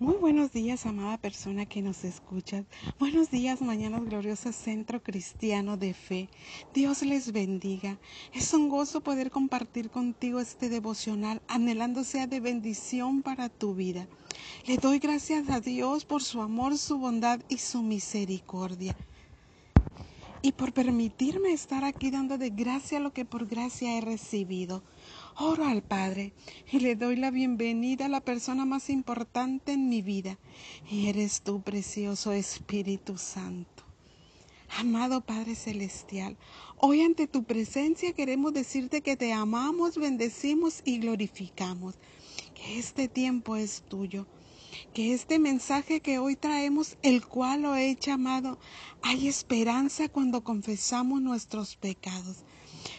Muy buenos días, amada persona que nos escucha. Buenos días, mañanas gloriosas Centro Cristiano de Fe. Dios les bendiga. Es un gozo poder compartir contigo este devocional, anhelando sea de bendición para tu vida. Le doy gracias a Dios por su amor, su bondad y su misericordia. Y por permitirme estar aquí dando de gracia lo que por gracia he recibido. Oro al Padre y le doy la bienvenida a la persona más importante en mi vida. Y eres tú, precioso Espíritu Santo. Amado Padre Celestial, hoy ante tu presencia queremos decirte que te amamos, bendecimos y glorificamos. Que este tiempo es tuyo. Que este mensaje que hoy traemos, el cual lo he llamado, hay esperanza cuando confesamos nuestros pecados.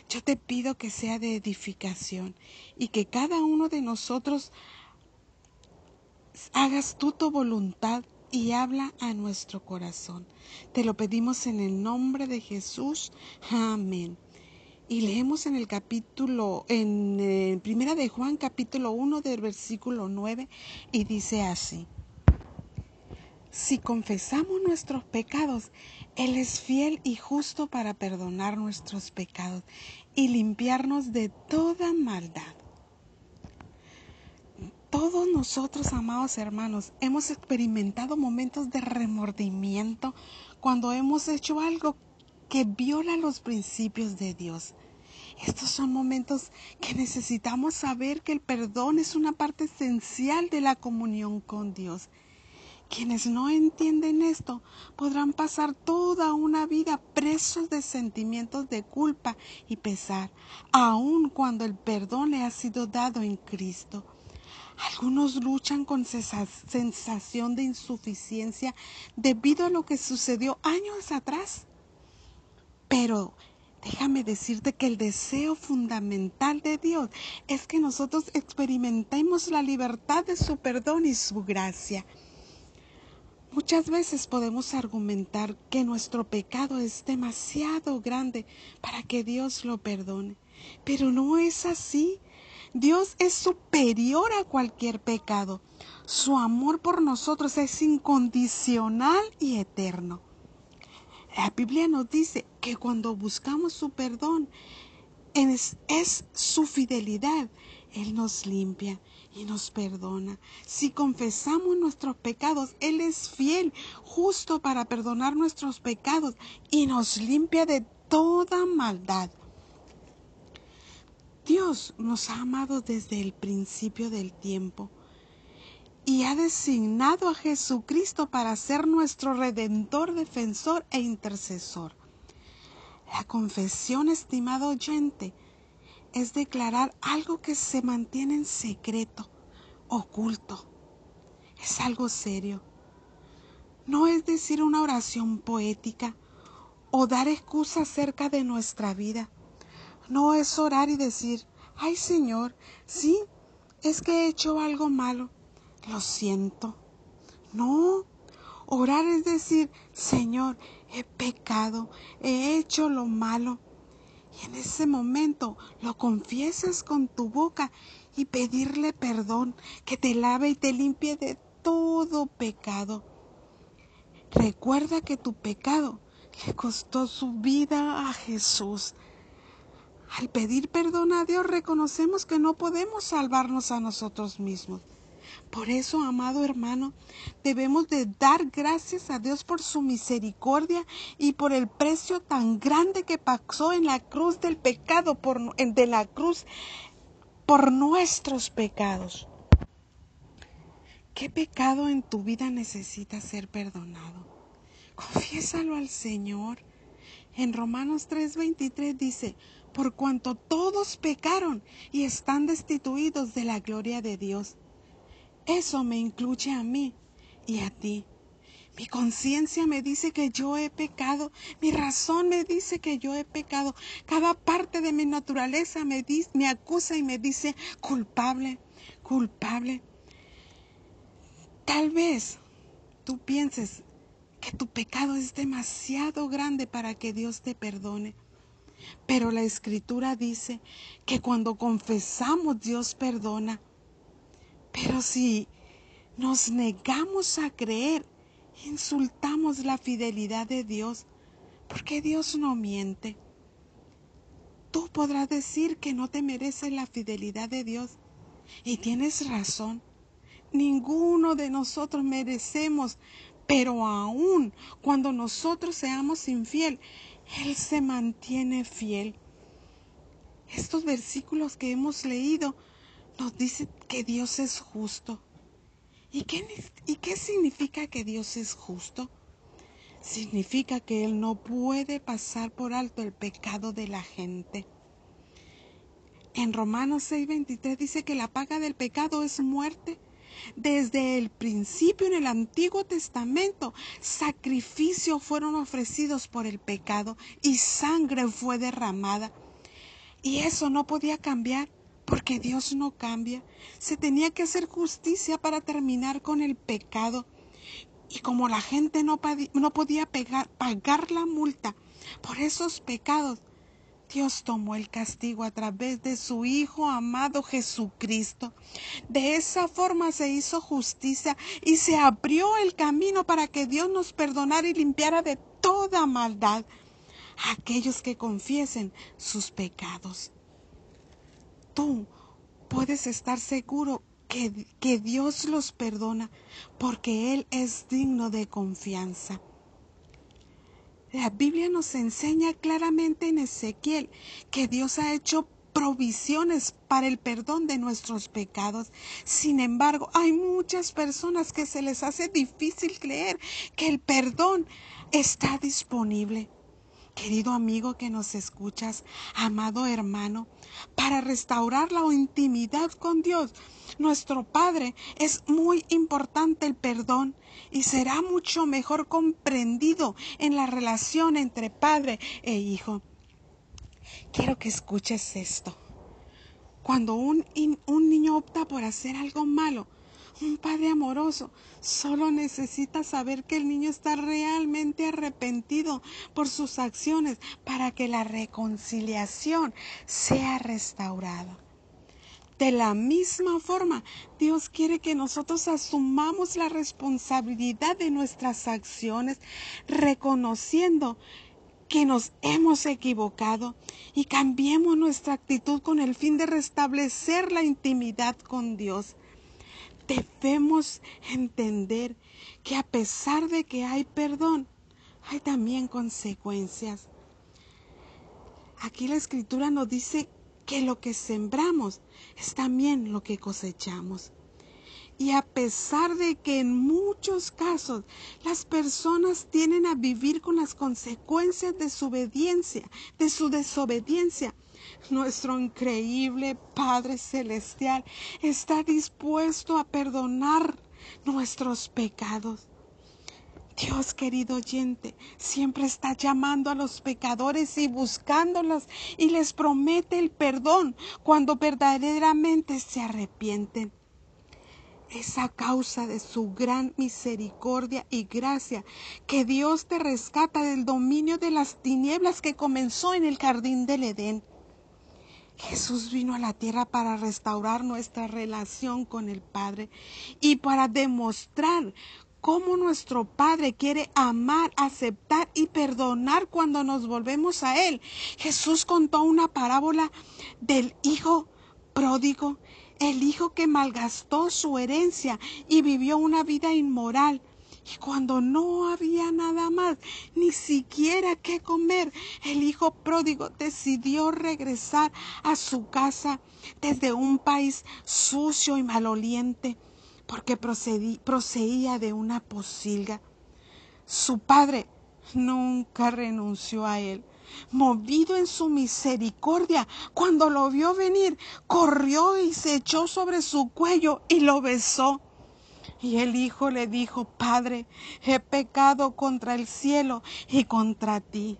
Yo te pido que sea de edificación y que cada uno de nosotros hagas tú tu voluntad y habla a nuestro corazón. Te lo pedimos en el nombre de Jesús. Amén. Y leemos en el capítulo, en eh, Primera de Juan, capítulo 1 del versículo 9, y dice así. Si confesamos nuestros pecados, Él es fiel y justo para perdonar nuestros pecados y limpiarnos de toda maldad. Todos nosotros, amados hermanos, hemos experimentado momentos de remordimiento cuando hemos hecho algo que viola los principios de Dios. Estos son momentos que necesitamos saber que el perdón es una parte esencial de la comunión con Dios quienes no entienden esto podrán pasar toda una vida presos de sentimientos de culpa y pesar, aun cuando el perdón le ha sido dado en Cristo. Algunos luchan con sensación de insuficiencia debido a lo que sucedió años atrás. Pero déjame decirte que el deseo fundamental de Dios es que nosotros experimentemos la libertad de su perdón y su gracia. Muchas veces podemos argumentar que nuestro pecado es demasiado grande para que Dios lo perdone, pero no es así. Dios es superior a cualquier pecado. Su amor por nosotros es incondicional y eterno. La Biblia nos dice que cuando buscamos su perdón, es, su fidelidad él nos limpia y nos perdona. Si confesamos nuestros pecados, Él es fiel, justo para perdonar nuestros pecados y nos limpia de toda maldad. Dios nos ha amado desde el principio del tiempo y ha designado a Jesucristo para ser nuestro redentor, defensor e intercesor. La confesión, estimado oyente, es declarar algo que se mantiene en secreto, oculto. Es algo serio. No es decir una oración poética o dar excusa acerca de nuestra vida. No es orar y decir, ay Señor, sí, es que he hecho algo malo. Lo siento. No, orar es decir, Señor, he pecado, he hecho lo malo y en ese momento lo confiesas con tu boca y pedirle perdón, que te lave y te limpie de todo pecado. Recuerda que tu pecado le costó su vida a Jesús. Al pedir perdón a Dios reconocemos que no podemos salvarnos a nosotros mismos. Por eso, amado hermano, debemos de dar gracias a Dios por su misericordia y por el precio tan grande que pasó en la cruz del pecado, por, de la cruz por nuestros pecados. ¿Qué pecado en tu vida necesita ser perdonado? Confiésalo al Señor. En Romanos 3:23 dice, por cuanto todos pecaron y están destituidos de la gloria de Dios eso me incluye a mí y a ti. Mi conciencia me dice que yo he pecado, mi razón me dice que yo he pecado, cada parte de mi naturaleza me, me acusa y me dice culpable, culpable. Tal vez tú pienses que tu pecado es demasiado grande para que Dios te perdone. Pero la escritura dice que cuando confesamos Dios perdona. Pero si nos negamos a creer, insultamos la fidelidad de Dios, porque Dios no miente. Tú podrás decir que no te mereces la fidelidad de Dios, y tienes razón. Ninguno de nosotros merecemos, pero aún cuando nosotros seamos infiel, Él se mantiene fiel. Estos versículos que hemos leído nos dicen que Dios es justo. ¿Y qué, ¿Y qué significa que Dios es justo? Significa que Él no puede pasar por alto el pecado de la gente. En Romanos 6:23 dice que la paga del pecado es muerte. Desde el principio en el Antiguo Testamento, sacrificios fueron ofrecidos por el pecado y sangre fue derramada. Y eso no podía cambiar porque Dios no cambia. Se tenía que hacer justicia para terminar con el pecado. Y como la gente no, podía pagar la multa por esos pecados, Dios tomó el castigo a través de su Hijo amado Jesucristo. De esa forma se hizo justicia y se abrió el camino para que Dios nos perdonara y limpiara de toda maldad a aquellos que confiesen sus pecados. Tú puedes estar seguro que, que Dios los perdona porque Él es digno de confianza. La Biblia nos enseña claramente en Ezequiel que Dios ha hecho provisiones para el perdón de nuestros pecados. Sin embargo, hay muchas personas que se les hace difícil creer que el perdón está disponible. Querido amigo que nos escuchas, amado hermano, para restaurar la intimidad con Dios, nuestro Padre, es muy importante el perdón y será mucho mejor comprendido en la relación entre padre e hijo. Quiero que escuches esto. Cuando un, un niño opta por hacer algo malo, un padre amoroso solo necesita saber que el niño está realmente arrepentido por sus acciones para que la reconciliación sea restaurada. De la misma forma, Dios quiere que nosotros asumamos la responsabilidad de nuestras acciones, reconociendo que nos hemos equivocado y cambiemos nuestra actitud con el fin de restablecer la intimidad con Dios debemos entender que a pesar de que hay perdón, hay también consecuencias. Aquí la escritura nos dice que lo que sembramos es también lo que cosechamos. Y a pesar de que en muchos casos las personas tienen a vivir con las consecuencias de su obediencia, de su desobediencia, nuestro increíble Padre Celestial está dispuesto a perdonar nuestros pecados. Dios querido oyente, siempre está llamando a los pecadores y buscándolos y les promete el perdón cuando verdaderamente se arrepienten. Es a causa de su gran misericordia y gracia que Dios te rescata del dominio de las tinieblas que comenzó en el jardín del Edén. Jesús vino a la tierra para restaurar nuestra relación con el Padre y para demostrar cómo nuestro Padre quiere amar, aceptar y perdonar cuando nos volvemos a Él. Jesús contó una parábola del Hijo pródigo, el Hijo que malgastó su herencia y vivió una vida inmoral. Y cuando no había nada más, ni siquiera qué comer, el hijo pródigo decidió regresar a su casa desde un país sucio y maloliente, porque procedía de una posilga. Su padre nunca renunció a él. Movido en su misericordia, cuando lo vio venir, corrió y se echó sobre su cuello y lo besó. Y el hijo le dijo, Padre, he pecado contra el cielo y contra ti.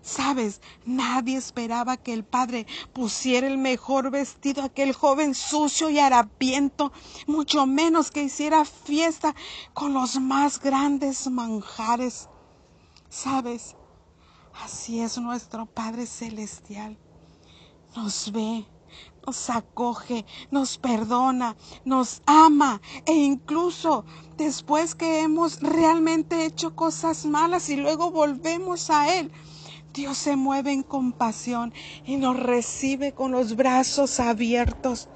Sabes, nadie esperaba que el padre pusiera el mejor vestido a aquel joven sucio y harapiento, mucho menos que hiciera fiesta con los más grandes manjares. Sabes, así es nuestro Padre Celestial. Nos ve, nos acoge, nos perdona, nos ama e incluso después que hemos realmente hecho cosas malas y luego volvemos a Él, Dios se mueve en compasión y nos recibe con los brazos abiertos.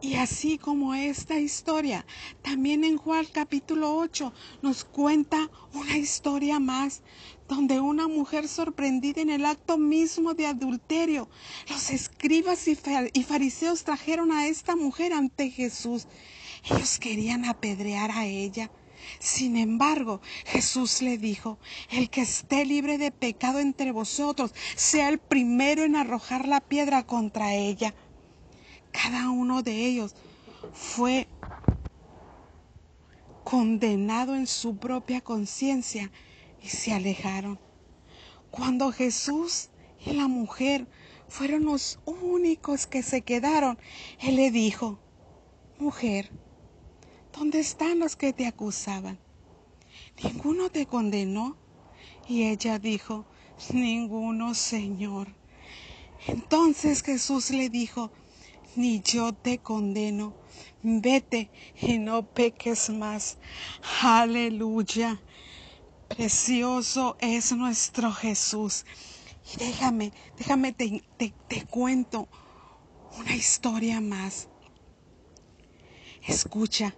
Y así como esta historia, también en Juan capítulo 8 nos cuenta una historia más, donde una mujer sorprendida en el acto mismo de adulterio, los escribas y fariseos trajeron a esta mujer ante Jesús. Ellos querían apedrear a ella. Sin embargo, Jesús le dijo, el que esté libre de pecado entre vosotros, sea el primero en arrojar la piedra contra ella. Cada uno de ellos fue condenado en su propia conciencia y se alejaron. Cuando Jesús y la mujer fueron los únicos que se quedaron, Él le dijo, mujer, ¿Dónde están los que te acusaban? ¿Ninguno te condenó? Y ella dijo, Ninguno, Señor. Entonces Jesús le dijo, Ni yo te condeno, vete y no peques más. Aleluya. Precioso es nuestro Jesús. Y déjame, déjame, te, te cuento una historia más. Escucha,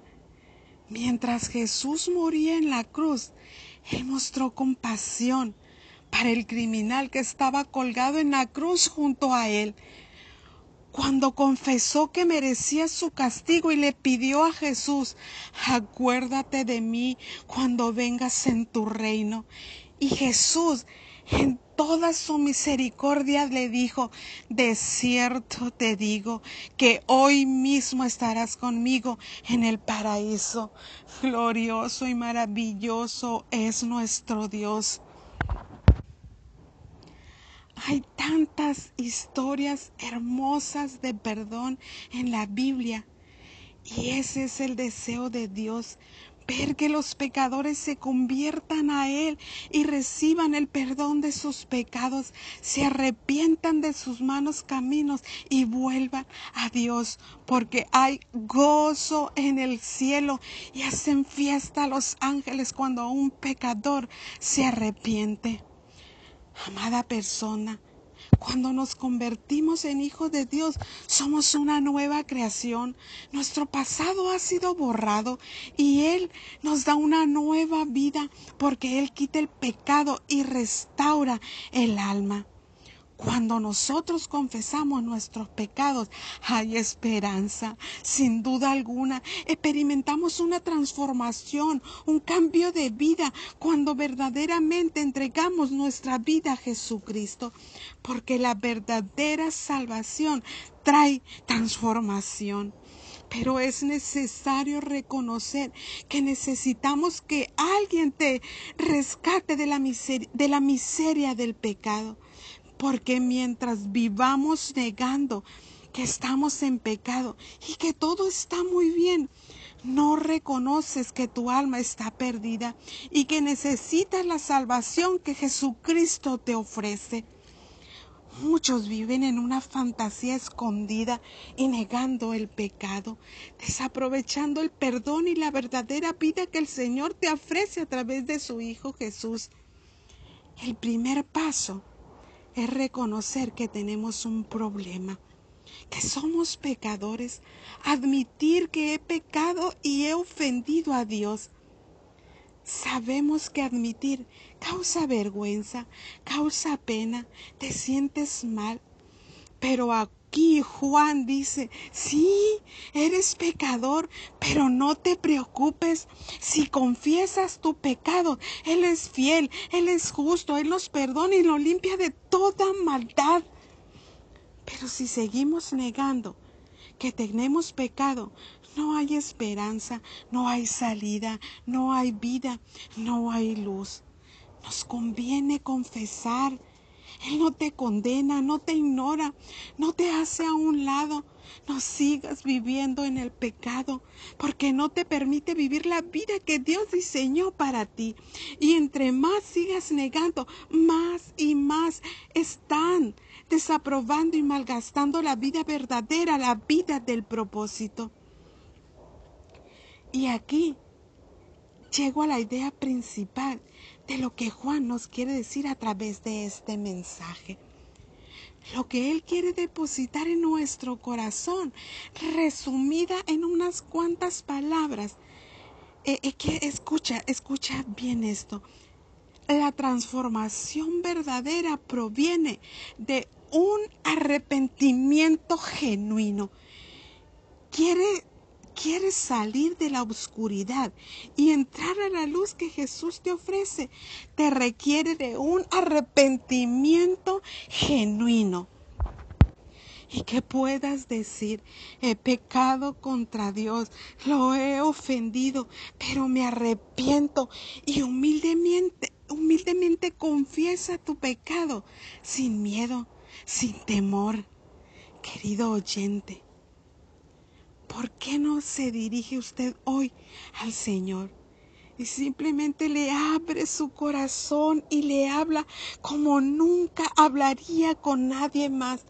Mientras Jesús moría en la cruz, Él mostró compasión para el criminal que estaba colgado en la cruz junto a Él. Cuando confesó que merecía su castigo y le pidió a Jesús, acuérdate de mí cuando vengas en tu reino. Y Jesús en toda su misericordia le dijo, de cierto te digo que hoy mismo estarás conmigo en el paraíso. Glorioso y maravilloso es nuestro Dios. Hay tantas historias hermosas de perdón en la Biblia y ese es el deseo de Dios ver que los pecadores se conviertan a Él y reciban el perdón de sus pecados, se arrepientan de sus malos caminos y vuelvan a Dios, porque hay gozo en el cielo y hacen fiesta a los ángeles cuando un pecador se arrepiente. Amada persona, cuando nos convertimos en hijos de Dios, somos una nueva creación. Nuestro pasado ha sido borrado y Él nos da una nueva vida porque Él quita el pecado y restaura el alma. Cuando nosotros confesamos nuestros pecados, hay esperanza. Sin duda alguna, experimentamos una transformación, un cambio de vida cuando verdaderamente entregamos nuestra vida a Jesucristo. Porque la verdadera salvación trae transformación. Pero es necesario reconocer que necesitamos que alguien te rescate de la, miseria, de la miseria del pecado. Porque mientras vivamos negando que estamos en pecado y que todo está muy bien, no reconoces que tu alma está perdida y que necesitas la salvación que Jesucristo te ofrece. Muchos viven en una fantasía escondida y negando el pecado, desaprovechando el perdón y la verdadera vida que el Señor te ofrece a través de su Hijo Jesús. El primer paso es reconocer que tenemos un problema, que somos pecadores, admitir que he pecado y he ofendido a Dios. Sabemos que admitir causa vergüenza, causa pena, te sientes mal, pero Aquí Juan dice, sí, eres pecador, pero no te preocupes. Si confiesas tu pecado, Él es fiel, Él es justo, Él nos perdona y lo limpia de toda maldad. Pero si seguimos negando que tenemos pecado, no hay esperanza, no hay salida, no hay vida, no hay luz. Nos conviene confesar Él no te condena, no te ignora, no te hace a un lado. No sigas viviendo en el pecado, porque no te permite vivir la vida que Dios diseñó para ti. Y entre más sigas negando, más y más están desaprobando y malgastando la vida verdadera, la vida del propósito. Y aquí llego a la idea principal de lo que Juan nos quiere decir a través de este mensaje lo que Él quiere depositar en nuestro corazón, resumida en unas cuantas palabras. Eh, eh, que escucha, escucha bien esto. La transformación verdadera proviene de un arrepentimiento genuino. Quiere quieres salir de la oscuridad y entrar a la luz que Jesús te ofrece, te requiere de un arrepentimiento genuino. Y que puedas decir, he pecado contra Dios, lo he ofendido, pero me arrepiento y humildemente, humildemente confiesa tu pecado, sin miedo, sin temor. Querido oyente, ¿por qué no se dirige usted hoy al Señor? Y simplemente le abre su corazón y le habla como nunca hablaría con nadie más.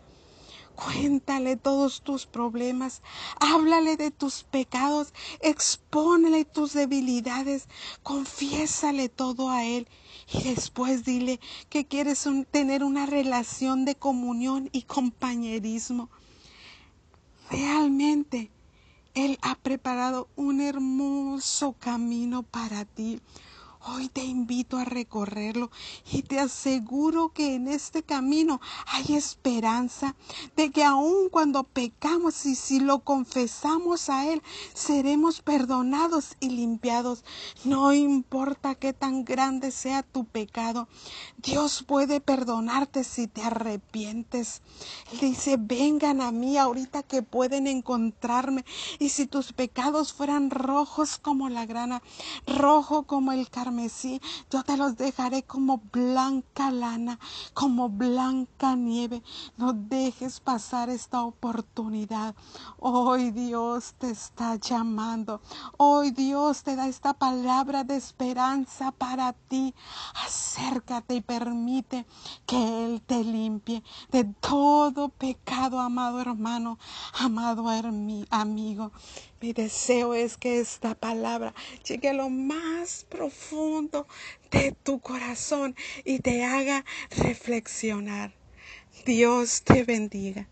Cuéntale todos tus problemas, háblale de tus pecados, expónele tus debilidades, confiésale todo a Él y después dile que quieres tener una relación de comunión y compañerismo. Realmente él ha preparado un hermoso camino para ti. Hoy te invito a recorrerlo y te aseguro que en este camino hay esperanza de que aun cuando pecamos y si lo confesamos a Él, seremos perdonados y limpiados. No importa qué tan grande sea tu pecado, Dios puede perdonarte si te arrepientes. Él dice, vengan a mí ahorita que pueden encontrarme y si tus pecados fueran rojos como la grana, rojo como el yo te los dejaré como blanca lana, como blanca nieve. No dejes pasar esta oportunidad. Hoy Dios te está llamando. Hoy Dios te da esta palabra de esperanza para ti. Acércate y permite que Él te limpie de todo pecado, amado hermano, amado amigo. Mi deseo es que esta palabra llegue a lo más profundo de tu corazón y te haga reflexionar. Dios te bendiga.